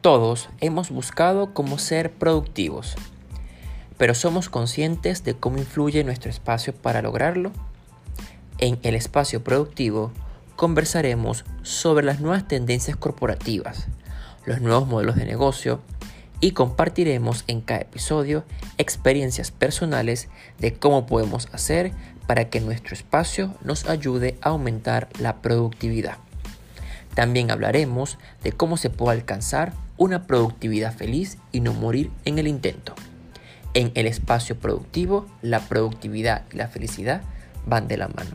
Todos hemos buscado cómo ser productivos, pero ¿somos conscientes de cómo influye nuestro espacio para lograrlo? En el espacio productivo conversaremos sobre las nuevas tendencias corporativas, los nuevos modelos de negocio y compartiremos en cada episodio experiencias personales de cómo podemos hacer para que nuestro espacio nos ayude a aumentar la productividad. También hablaremos de cómo se puede alcanzar una productividad feliz y no morir en el intento. En el espacio productivo, la productividad y la felicidad van de la mano.